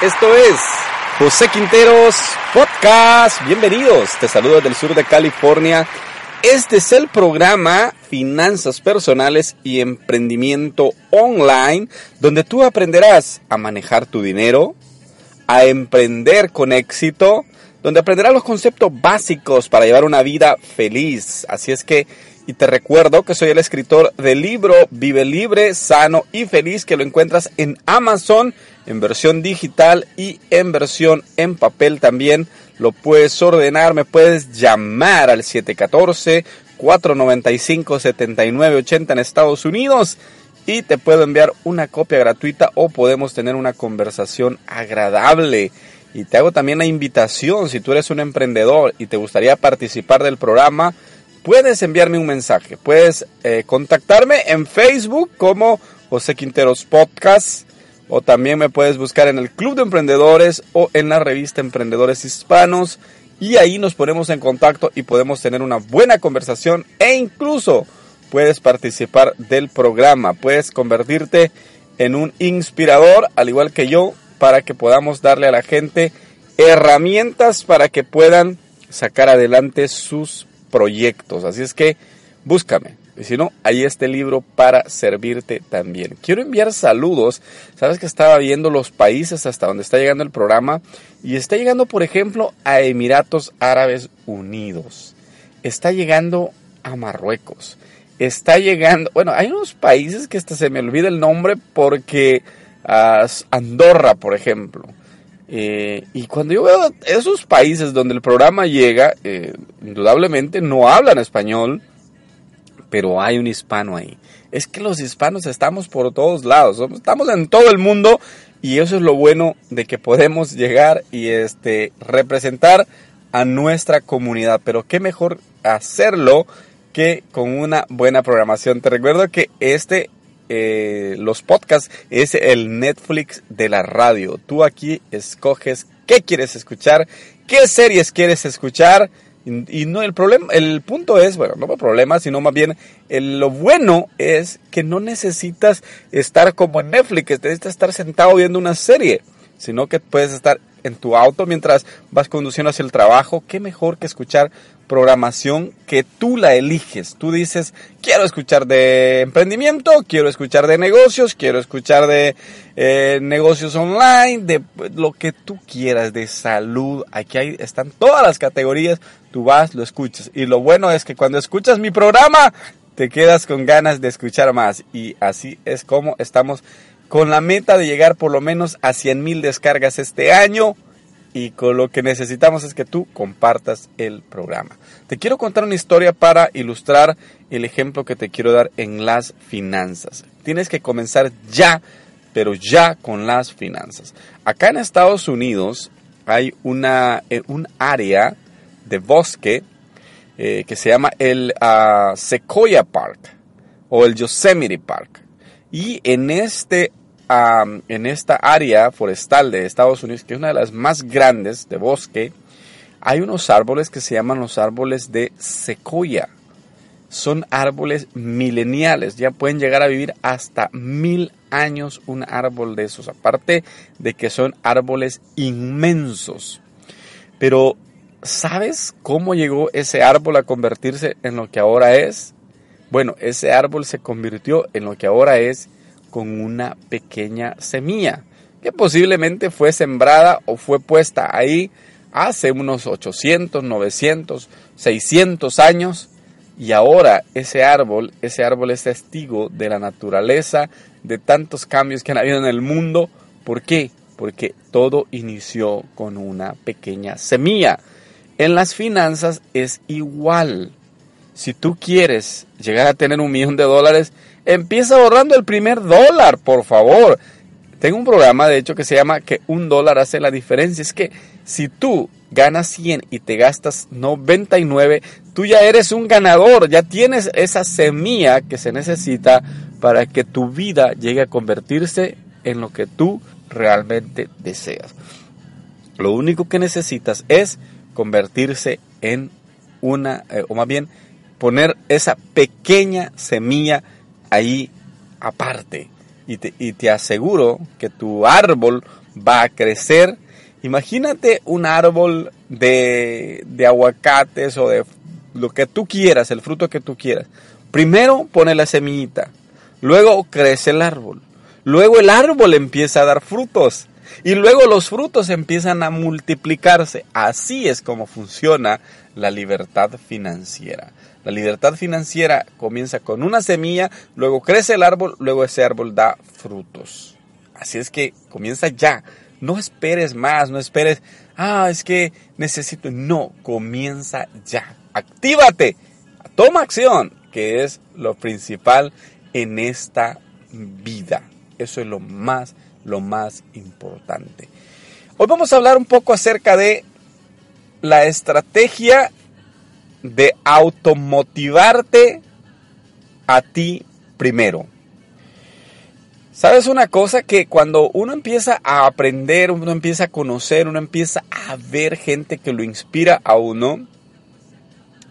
Esto es José Quinteros Podcast. Bienvenidos. Te saludo desde el sur de California. Este es el programa Finanzas Personales y Emprendimiento Online, donde tú aprenderás a manejar tu dinero, a emprender con éxito, donde aprenderás los conceptos básicos para llevar una vida feliz. Así es que, y te recuerdo que soy el escritor del libro Vive Libre, Sano y Feliz, que lo encuentras en Amazon en versión digital y en versión en papel también. Lo puedes ordenar, me puedes llamar al 714-495-7980 en Estados Unidos y te puedo enviar una copia gratuita o podemos tener una conversación agradable. Y te hago también la invitación, si tú eres un emprendedor y te gustaría participar del programa, puedes enviarme un mensaje. Puedes eh, contactarme en Facebook como José Quinteros Podcast o también me puedes buscar en el Club de Emprendedores o en la revista Emprendedores Hispanos y ahí nos ponemos en contacto y podemos tener una buena conversación e incluso puedes participar del programa, puedes convertirte en un inspirador al igual que yo para que podamos darle a la gente herramientas para que puedan sacar adelante sus proyectos. Así es que búscame, y si no, ahí está el libro para servirte también. Quiero enviar saludos. Sabes que estaba viendo los países hasta donde está llegando el programa. Y está llegando, por ejemplo, a Emiratos Árabes Unidos. Está llegando a Marruecos. Está llegando, bueno, hay unos países que hasta se me olvida el nombre porque uh, Andorra, por ejemplo. Eh, y cuando yo veo esos países donde el programa llega, eh, indudablemente no hablan español, pero hay un hispano ahí. Es que los hispanos estamos por todos lados, estamos en todo el mundo y eso es lo bueno de que podemos llegar y este representar a nuestra comunidad, pero qué mejor hacerlo que con una buena programación. Te recuerdo que este eh, los podcasts es el Netflix de la radio. Tú aquí escoges qué quieres escuchar, qué series quieres escuchar y, no el problema, el punto es, bueno, no el problema, sino más bien lo bueno es que no necesitas estar como en Netflix, necesitas estar sentado viendo una serie, sino que puedes estar en tu auto mientras vas conduciendo hacia el trabajo. Qué mejor que escuchar programación que tú la eliges. Tú dices, quiero escuchar de emprendimiento, quiero escuchar de negocios, quiero escuchar de eh, negocios online, de lo que tú quieras, de salud. Aquí hay, están todas las categorías. Tú vas, lo escuchas. Y lo bueno es que cuando escuchas mi programa, te quedas con ganas de escuchar más. Y así es como estamos con la meta de llegar por lo menos a 100 mil descargas este año y con lo que necesitamos es que tú compartas el programa. Te quiero contar una historia para ilustrar el ejemplo que te quiero dar en las finanzas. Tienes que comenzar ya, pero ya con las finanzas. Acá en Estados Unidos hay una, eh, un área de bosque eh, que se llama el ah, Sequoia Park o el Yosemite Park. Y en este en esta área forestal de Estados Unidos, que es una de las más grandes de bosque, hay unos árboles que se llaman los árboles de secoya. Son árboles mileniales, ya pueden llegar a vivir hasta mil años un árbol de esos, aparte de que son árboles inmensos. Pero, ¿sabes cómo llegó ese árbol a convertirse en lo que ahora es? Bueno, ese árbol se convirtió en lo que ahora es con una pequeña semilla que posiblemente fue sembrada o fue puesta ahí hace unos 800, 900, 600 años y ahora ese árbol, ese árbol es testigo de la naturaleza, de tantos cambios que han habido en el mundo. ¿Por qué? porque todo inició con una pequeña semilla. En las finanzas es igual. Si tú quieres llegar a tener un millón de dólares, empieza ahorrando el primer dólar, por favor. Tengo un programa, de hecho, que se llama que un dólar hace la diferencia. Es que si tú ganas 100 y te gastas 99, tú ya eres un ganador, ya tienes esa semilla que se necesita para que tu vida llegue a convertirse en lo que tú realmente deseas. Lo único que necesitas es convertirse en una, eh, o más bien poner esa pequeña semilla ahí aparte. Y te, y te aseguro que tu árbol va a crecer. Imagínate un árbol de, de aguacates o de lo que tú quieras, el fruto que tú quieras. Primero pone la semillita, luego crece el árbol, luego el árbol empieza a dar frutos y luego los frutos empiezan a multiplicarse. Así es como funciona la libertad financiera. La libertad financiera comienza con una semilla, luego crece el árbol, luego ese árbol da frutos. Así es que comienza ya. No esperes más, no esperes, ah, es que necesito. No, comienza ya. Actívate, toma acción, que es lo principal en esta vida. Eso es lo más, lo más importante. Hoy vamos a hablar un poco acerca de la estrategia de automotivarte a ti primero. ¿Sabes una cosa? Que cuando uno empieza a aprender, uno empieza a conocer, uno empieza a ver gente que lo inspira a uno,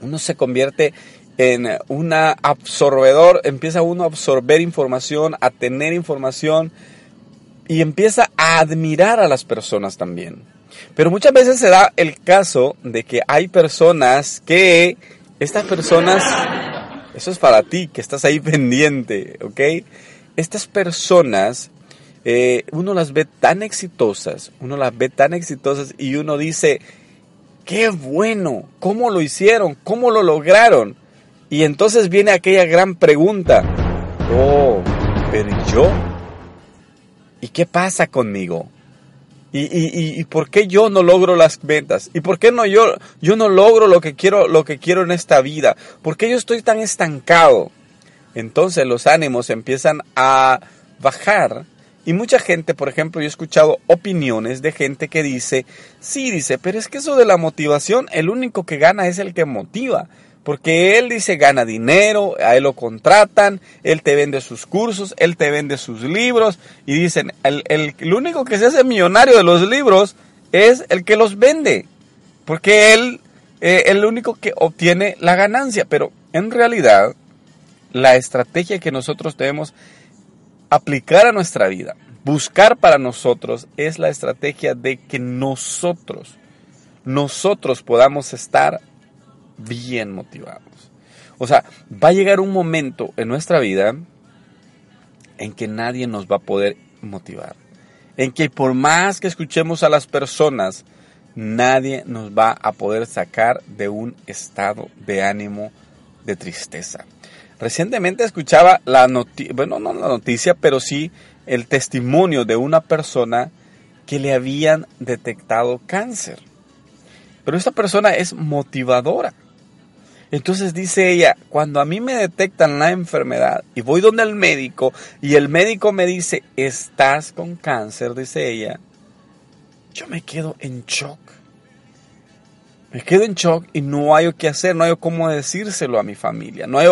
uno se convierte en un absorbedor, empieza uno a absorber información, a tener información y empieza a admirar a las personas también. Pero muchas veces se da el caso de que hay personas que, estas personas, eso es para ti, que estás ahí pendiente, ¿ok? Estas personas, eh, uno las ve tan exitosas, uno las ve tan exitosas y uno dice, qué bueno, ¿cómo lo hicieron? ¿Cómo lo lograron? Y entonces viene aquella gran pregunta, oh, pero yo? ¿Y qué pasa conmigo? ¿Y, y, y, por qué yo no logro las ventas? ¿Y por qué no yo, yo no logro lo que, quiero, lo que quiero en esta vida? ¿Por qué yo estoy tan estancado? Entonces los ánimos empiezan a bajar. Y mucha gente, por ejemplo, yo he escuchado opiniones de gente que dice, sí, dice, pero es que eso de la motivación, el único que gana es el que motiva. Porque él dice gana dinero, a él lo contratan, él te vende sus cursos, él te vende sus libros y dicen, el, el, único que se hace millonario de los libros es el que los vende. Porque él es eh, el único que obtiene la ganancia. Pero en realidad, la estrategia que nosotros debemos aplicar a nuestra vida, buscar para nosotros, es la estrategia de que nosotros, nosotros podamos estar bien motivados. O sea, va a llegar un momento en nuestra vida en que nadie nos va a poder motivar. En que por más que escuchemos a las personas, nadie nos va a poder sacar de un estado de ánimo de tristeza. Recientemente escuchaba la noticia, bueno, no la noticia, pero sí el testimonio de una persona que le habían detectado cáncer. Pero esta persona es motivadora. Entonces dice ella, cuando a mí me detectan la enfermedad y voy donde el médico y el médico me dice, estás con cáncer, dice ella, yo me quedo en shock. Me quedo en shock y no hay qué hacer, no hay cómo decírselo a mi familia, no hay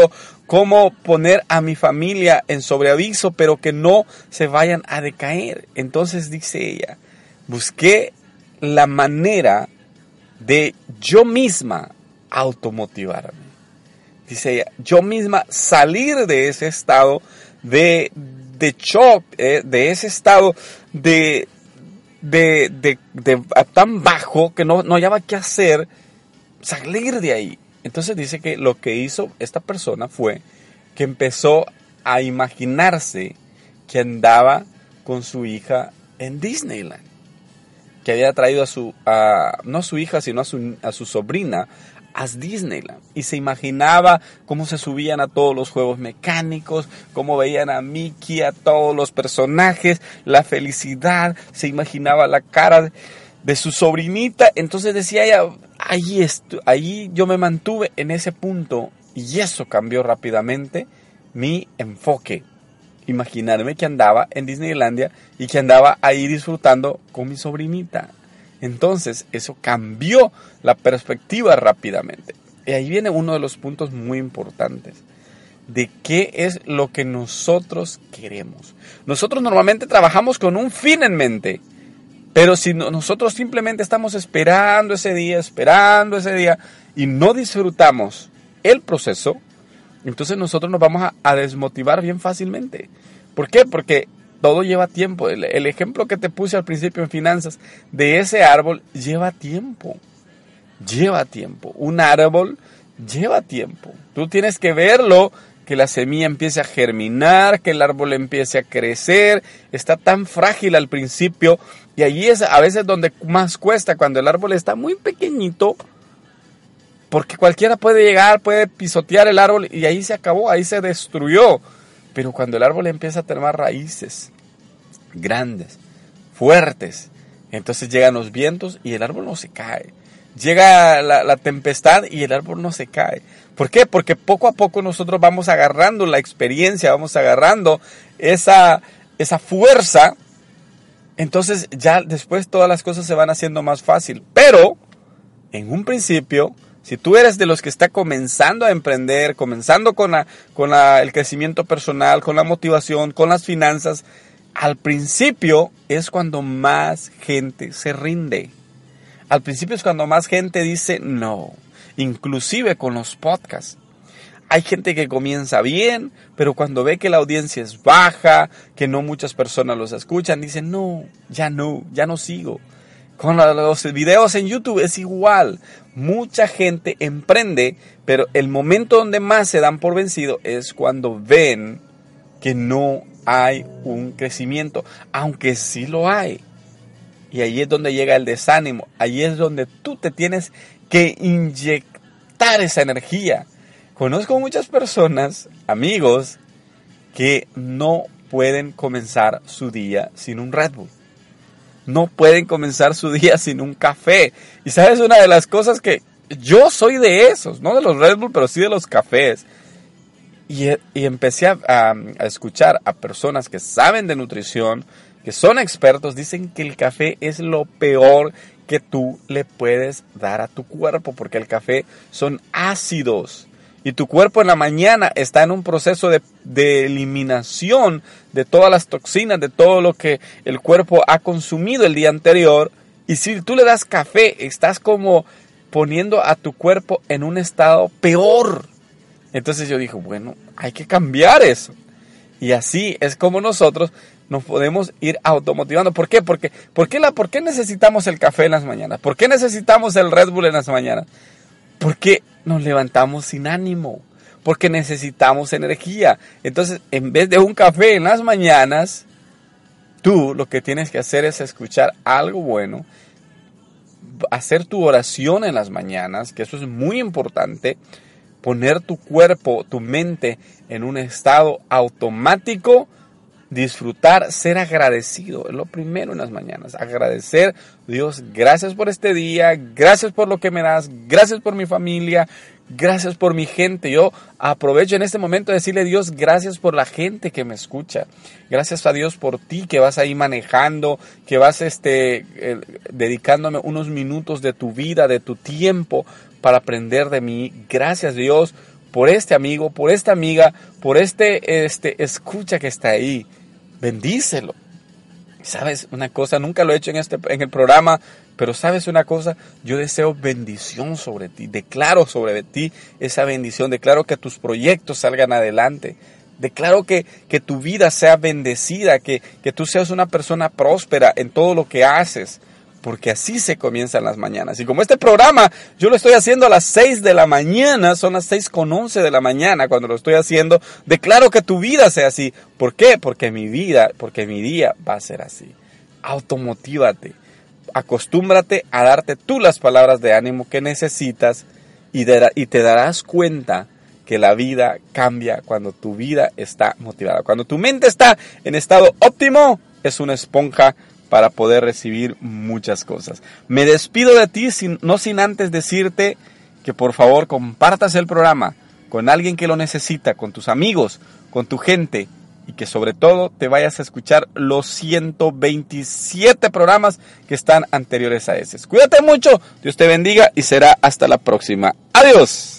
cómo poner a mi familia en sobreaviso, pero que no se vayan a decaer. Entonces dice ella, busqué la manera de yo misma automotivarme. Dice ella, yo misma salir de ese estado de, de shock, eh, de ese estado de, de, de, tan bajo que no, no hallaba qué hacer, salir de ahí. Entonces dice que lo que hizo esta persona fue que empezó a imaginarse que andaba con su hija en Disneyland. Que había traído a su, a, no a su hija, sino a su, a su sobrina Disneyland y se imaginaba cómo se subían a todos los juegos mecánicos, cómo veían a Mickey, a todos los personajes, la felicidad, se imaginaba la cara de su sobrinita, entonces decía ella, ahí, ahí yo me mantuve en ese punto y eso cambió rápidamente mi enfoque. Imaginarme que andaba en Disneylandia y que andaba ahí disfrutando con mi sobrinita. Entonces, eso cambió la perspectiva rápidamente. Y ahí viene uno de los puntos muy importantes de qué es lo que nosotros queremos. Nosotros normalmente trabajamos con un fin en mente, pero si nosotros simplemente estamos esperando ese día, esperando ese día y no disfrutamos el proceso, entonces nosotros nos vamos a, desmotivar bien fácilmente. ¿Por qué? Porque todo lleva tiempo. El, ejemplo que te puse al principio en finanzas de ese árbol lleva tiempo. Lleva tiempo. Un árbol lleva tiempo. Tú tienes que verlo, que la semilla empiece a germinar, que el árbol empiece a crecer. Está tan frágil al principio y allí es a veces donde más cuesta cuando el árbol está muy pequeñito. Porque cualquiera puede llegar, puede pisotear el árbol y ahí se acabó, ahí se destruyó. Pero cuando el árbol empieza a tener raíces grandes, fuertes, entonces llegan los vientos y el árbol no se cae. Llega la, tempestad y el árbol no se cae. ¿Por qué? Porque poco a poco nosotros vamos agarrando la experiencia, vamos agarrando esa, esa fuerza. Entonces ya después todas las cosas se van haciendo más fácil. Pero en un principio si tú eres de los que está comenzando a emprender, comenzando con, con el crecimiento personal, con la motivación, con las finanzas, al principio es cuando más gente se rinde. Al principio es cuando más gente dice no, inclusive con los podcasts. Hay gente que comienza bien, pero cuando ve que la audiencia es baja, que no muchas personas los escuchan, dicen no, ya no, ya no sigo. Con los videos en YouTube es igual. Mucha gente emprende, pero el momento donde más se dan por vencido es cuando ven que no hay un crecimiento, aunque sí lo hay. Y ahí es donde llega el desánimo, ahí es donde tú te tienes que inyectar esa energía. Conozco muchas personas, amigos, que no pueden comenzar su día sin un Red Bull no pueden comenzar su día sin un café. Y sabes, una de las cosas que yo soy de esos, no de los Red Bull, pero sí de los cafés. Y, empecé a, a, escuchar a personas que saben de nutrición, que son expertos, dicen que el café es lo peor que tú le puedes dar a tu cuerpo, porque el café son ácidos y tu cuerpo en la mañana está en un proceso de, eliminación de todas las toxinas, de todo lo que el cuerpo ha consumido el día anterior. Y si tú le das café, estás como poniendo a tu cuerpo en un estado peor. Entonces yo dije, bueno, hay que cambiar eso. Y así es como nosotros nos podemos ir automotivando. ¿Por qué? Porque, ¿por qué, la, ¿Por qué necesitamos el café en las mañanas? ¿Por qué necesitamos el Red Bull en las mañanas? Porque nos levantamos sin ánimo, porque necesitamos energía. Entonces, en vez de un café en las mañanas, tú lo que tienes que hacer es escuchar algo bueno, hacer tu oración en las mañanas, que eso es muy importante, poner tu cuerpo, tu mente en un estado automático disfrutar, ser agradecido. Es lo primero en las mañanas. Agradecer, Dios, gracias por este día, gracias por lo que me das, gracias por mi familia, gracias por mi gente. Yo aprovecho en este momento de decirle Dios, gracias por la gente que me escucha. Gracias a Dios por ti que vas ahí manejando, que vas este, eh, dedicándome unos minutos de tu vida, de tu tiempo para aprender de mí. Gracias Dios por este amigo, por esta amiga, por este, este escucha que está ahí bendícelo. ¿Sabes una cosa? Nunca lo he hecho en, este, en el programa, pero ¿sabes una cosa? Yo deseo bendición sobre ti. Declaro sobre ti esa bendición. Declaro que tus proyectos salgan adelante. Declaro que, que tu vida sea bendecida, que, que tú seas una persona próspera en todo lo que haces porque así se comienzan las mañanas. Y como este programa yo lo estoy haciendo a las 6 de la mañana, son las 6 con 11 de la mañana cuando lo estoy haciendo, declaro que tu vida sea así. ¿Por qué? Porque mi vida, porque mi día va a ser así. Automotívate, acostúmbrate a darte tú las palabras de ánimo que necesitas y, y te darás cuenta que la vida cambia cuando tu vida está motivada. Cuando tu mente está en estado óptimo, es una esponja para poder recibir muchas cosas. Me despido de ti, sin, no sin antes decirte que por favor compartas el programa con alguien que lo necesita, con tus amigos, con tu gente y que sobre todo te vayas a escuchar los 127 programas que están anteriores a ese. Cuídate mucho, Dios te bendiga y será hasta la próxima. Adiós.